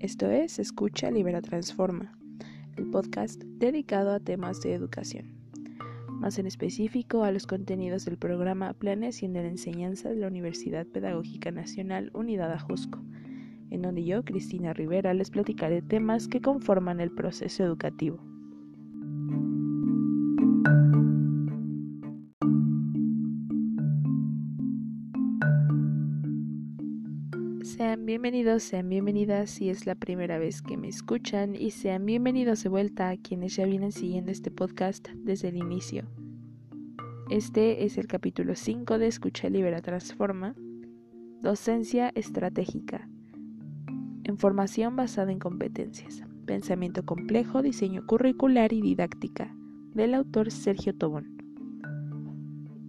Esto es Escucha, Libera, Transforma, el podcast dedicado a temas de educación, más en específico a los contenidos del programa Planeación de la Enseñanza de la Universidad Pedagógica Nacional Unidad Ajusco, en donde yo, Cristina Rivera, les platicaré temas que conforman el proceso educativo. Bienvenidos, sean bienvenidas si es la primera vez que me escuchan y sean bienvenidos de vuelta a quienes ya vienen siguiendo este podcast desde el inicio. Este es el capítulo 5 de Escucha Libera Transforma, Docencia Estratégica, en formación basada en competencias, pensamiento complejo, diseño curricular y didáctica, del autor Sergio Tobón.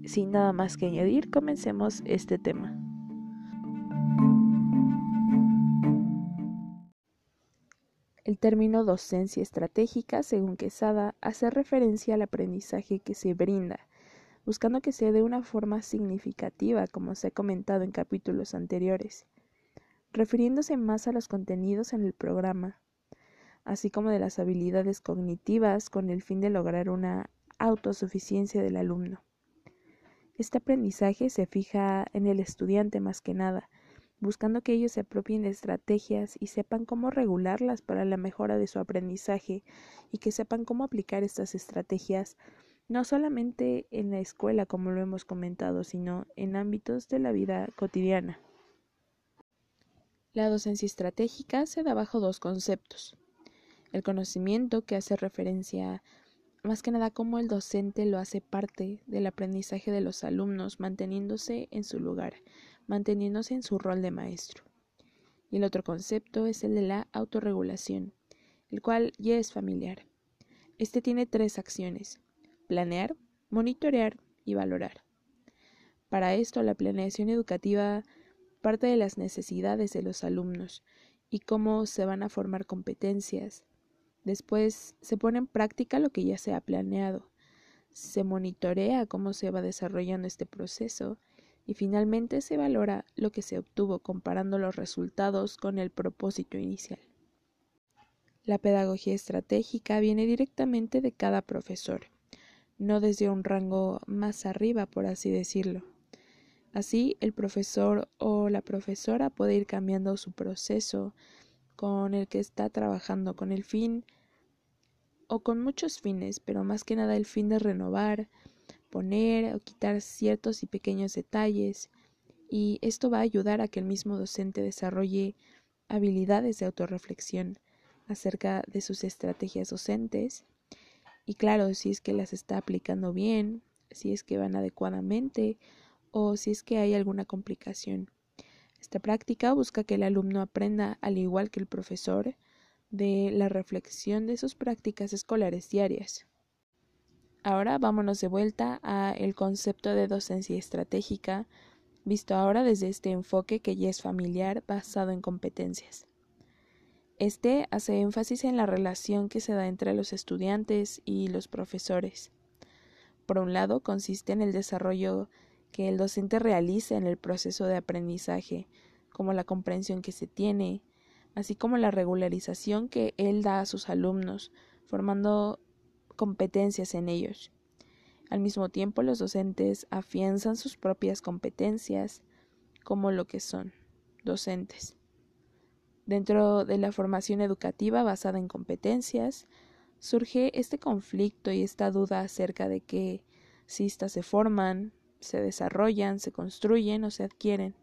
Sin nada más que añadir, comencemos este tema. Término docencia estratégica, según Quesada, hace referencia al aprendizaje que se brinda, buscando que sea de una forma significativa, como se ha comentado en capítulos anteriores, refiriéndose más a los contenidos en el programa, así como de las habilidades cognitivas con el fin de lograr una autosuficiencia del alumno. Este aprendizaje se fija en el estudiante más que nada, buscando que ellos se apropien de estrategias y sepan cómo regularlas para la mejora de su aprendizaje y que sepan cómo aplicar estas estrategias no solamente en la escuela como lo hemos comentado, sino en ámbitos de la vida cotidiana. La docencia estratégica se da bajo dos conceptos. El conocimiento, que hace referencia más que nada cómo el docente lo hace parte del aprendizaje de los alumnos, manteniéndose en su lugar, manteniéndose en su rol de maestro. Y el otro concepto es el de la autorregulación, el cual ya es familiar. Este tiene tres acciones, planear, monitorear y valorar. Para esto, la planeación educativa parte de las necesidades de los alumnos y cómo se van a formar competencias. Después se pone en práctica lo que ya se ha planeado. Se monitorea cómo se va desarrollando este proceso y finalmente se valora lo que se obtuvo comparando los resultados con el propósito inicial. La pedagogía estratégica viene directamente de cada profesor, no desde un rango más arriba, por así decirlo. Así, el profesor o la profesora puede ir cambiando su proceso con el que está trabajando con el fin o con muchos fines, pero más que nada el fin de renovar, poner o quitar ciertos y pequeños detalles y esto va a ayudar a que el mismo docente desarrolle habilidades de autorreflexión acerca de sus estrategias docentes y claro, si es que las está aplicando bien, si es que van adecuadamente o si es que hay alguna complicación. Esta práctica busca que el alumno aprenda, al igual que el profesor, de la reflexión de sus prácticas escolares diarias. Ahora vámonos de vuelta a el concepto de docencia estratégica, visto ahora desde este enfoque que ya es familiar basado en competencias. Este hace énfasis en la relación que se da entre los estudiantes y los profesores. Por un lado, consiste en el desarrollo que el docente realiza en el proceso de aprendizaje, como la comprensión que se tiene, así como la regularización que él da a sus alumnos, formando competencias en ellos. Al mismo tiempo, los docentes afianzan sus propias competencias como lo que son docentes. Dentro de la formación educativa basada en competencias, surge este conflicto y esta duda acerca de que si éstas se forman, se desarrollan, se construyen o se adquieren.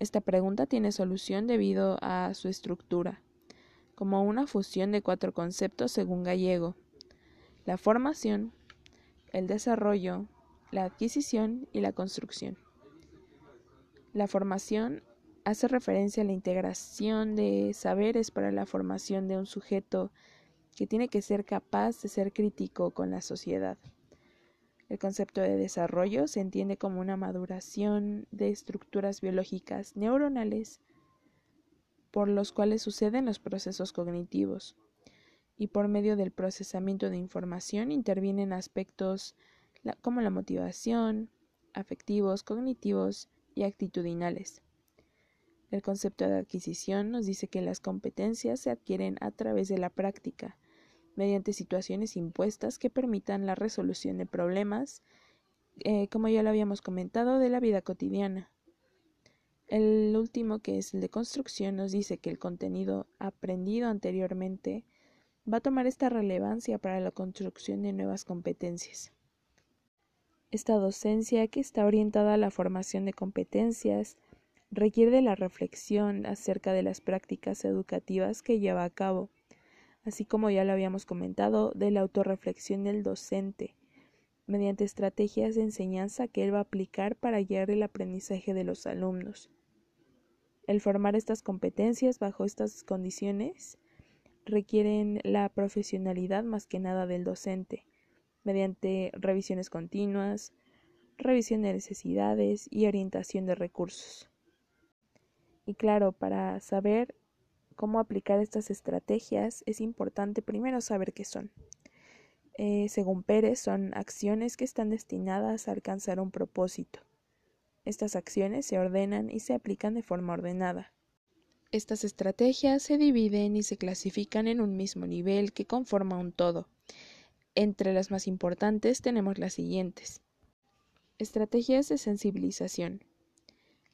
Esta pregunta tiene solución debido a su estructura, como una fusión de cuatro conceptos según Gallego, la formación, el desarrollo, la adquisición y la construcción. La formación hace referencia a la integración de saberes para la formación de un sujeto que tiene que ser capaz de ser crítico con la sociedad. El concepto de desarrollo se entiende como una maduración de estructuras biológicas neuronales por los cuales suceden los procesos cognitivos y por medio del procesamiento de información intervienen aspectos como la motivación, afectivos, cognitivos y actitudinales. El concepto de adquisición nos dice que las competencias se adquieren a través de la práctica, mediante situaciones impuestas que permitan la resolución de problemas, eh, como ya lo habíamos comentado, de la vida cotidiana. El último, que es el de construcción, nos dice que el contenido aprendido anteriormente va a tomar esta relevancia para la construcción de nuevas competencias. Esta docencia, que está orientada a la formación de competencias, requiere de la reflexión acerca de las prácticas educativas que lleva a cabo, así como ya lo habíamos comentado, de la autorreflexión del docente, mediante estrategias de enseñanza que él va a aplicar para guiar el aprendizaje de los alumnos. El formar estas competencias bajo estas condiciones requieren la profesionalidad más que nada del docente, mediante revisiones continuas, revisión de necesidades y orientación de recursos. Y claro, para saber cómo aplicar estas estrategias es importante primero saber qué son. Eh, según Pérez, son acciones que están destinadas a alcanzar un propósito. Estas acciones se ordenan y se aplican de forma ordenada. Estas estrategias se dividen y se clasifican en un mismo nivel que conforma un todo. Entre las más importantes tenemos las siguientes. Estrategias de sensibilización.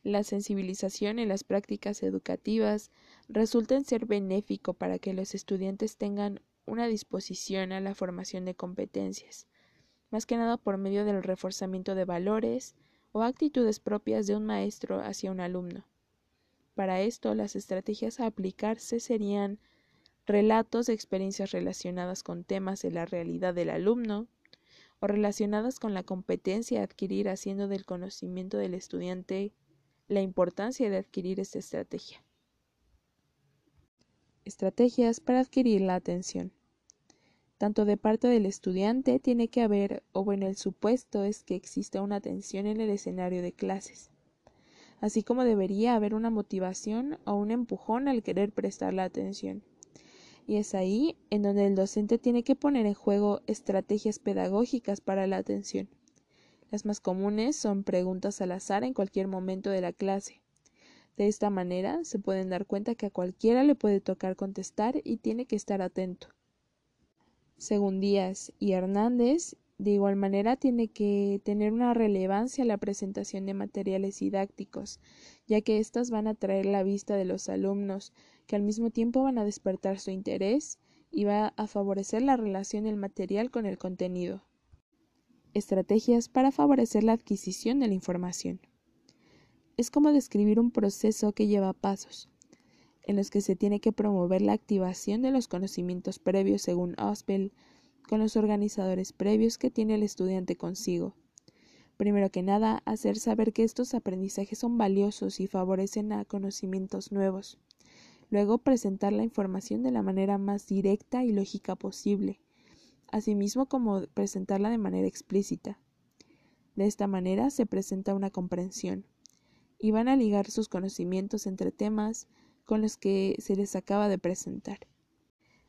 La sensibilización en las prácticas educativas resulta en ser benéfico para que los estudiantes tengan una disposición a la formación de competencias, más que nada por medio del reforzamiento de valores o actitudes propias de un maestro hacia un alumno. Para esto, las estrategias a aplicarse serían relatos de experiencias relacionadas con temas de la realidad del alumno o relacionadas con la competencia a adquirir haciendo del conocimiento del estudiante la importancia de adquirir esta estrategia. Estrategias para adquirir la atención. Tanto de parte del estudiante tiene que haber, o bueno, el supuesto es que exista una atención en el escenario de clases así como debería haber una motivación o un empujón al querer prestar la atención. Y es ahí en donde el docente tiene que poner en juego estrategias pedagógicas para la atención. Las más comunes son preguntas al azar en cualquier momento de la clase. De esta manera se pueden dar cuenta que a cualquiera le puede tocar contestar y tiene que estar atento. Según Díaz y Hernández, de igual manera, tiene que tener una relevancia la presentación de materiales didácticos, ya que éstas van a atraer la vista de los alumnos, que al mismo tiempo van a despertar su interés y va a favorecer la relación del material con el contenido. Estrategias para favorecer la adquisición de la información. Es como describir un proceso que lleva pasos, en los que se tiene que promover la activación de los conocimientos previos según Osbel, con los organizadores previos que tiene el estudiante consigo. Primero que nada, hacer saber que estos aprendizajes son valiosos y favorecen a conocimientos nuevos. Luego, presentar la información de la manera más directa y lógica posible, asimismo como presentarla de manera explícita. De esta manera se presenta una comprensión, y van a ligar sus conocimientos entre temas con los que se les acaba de presentar.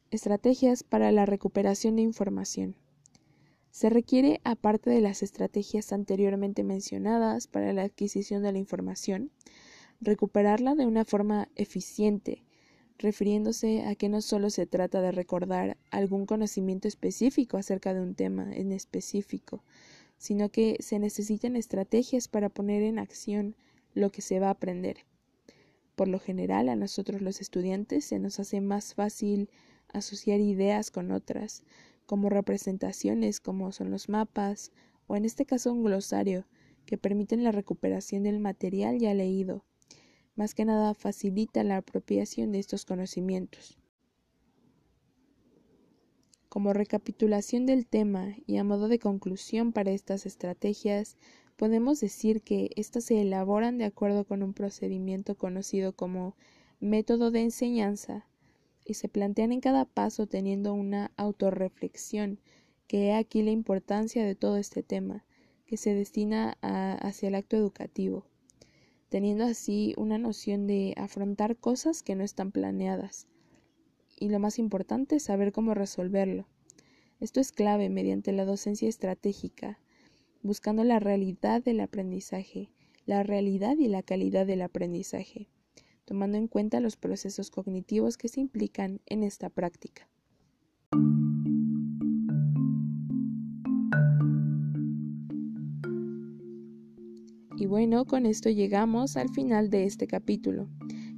Estrategias para la recuperación de información. Se requiere, aparte de las estrategias anteriormente mencionadas para la adquisición de la información, recuperarla de una forma eficiente, refiriéndose a que no solo se trata de recordar algún conocimiento específico acerca de un tema en específico, sino que se necesitan estrategias para poner en acción lo que se va a aprender. Por lo general, a nosotros los estudiantes se nos hace más fácil asociar ideas con otras, como representaciones como son los mapas, o en este caso un glosario, que permiten la recuperación del material ya leído. Más que nada facilita la apropiación de estos conocimientos. Como recapitulación del tema y a modo de conclusión para estas estrategias, podemos decir que éstas se elaboran de acuerdo con un procedimiento conocido como método de enseñanza, y se plantean en cada paso teniendo una autorreflexión, que he aquí la importancia de todo este tema, que se destina hacia el acto educativo, teniendo así una noción de afrontar cosas que no están planeadas y lo más importante, saber cómo resolverlo. Esto es clave mediante la docencia estratégica, buscando la realidad del aprendizaje, la realidad y la calidad del aprendizaje, tomando en cuenta los procesos cognitivos que se implican en esta práctica. Y bueno, con esto llegamos al final de este capítulo,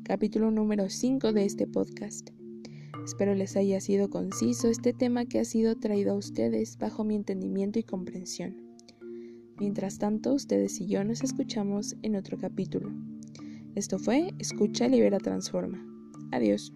capítulo número 5 de este podcast. Espero les haya sido conciso este tema que ha sido traído a ustedes bajo mi entendimiento y comprensión. Mientras tanto, ustedes y yo nos escuchamos en otro capítulo. Esto fue Escucha, Libera, Transforma. Adiós.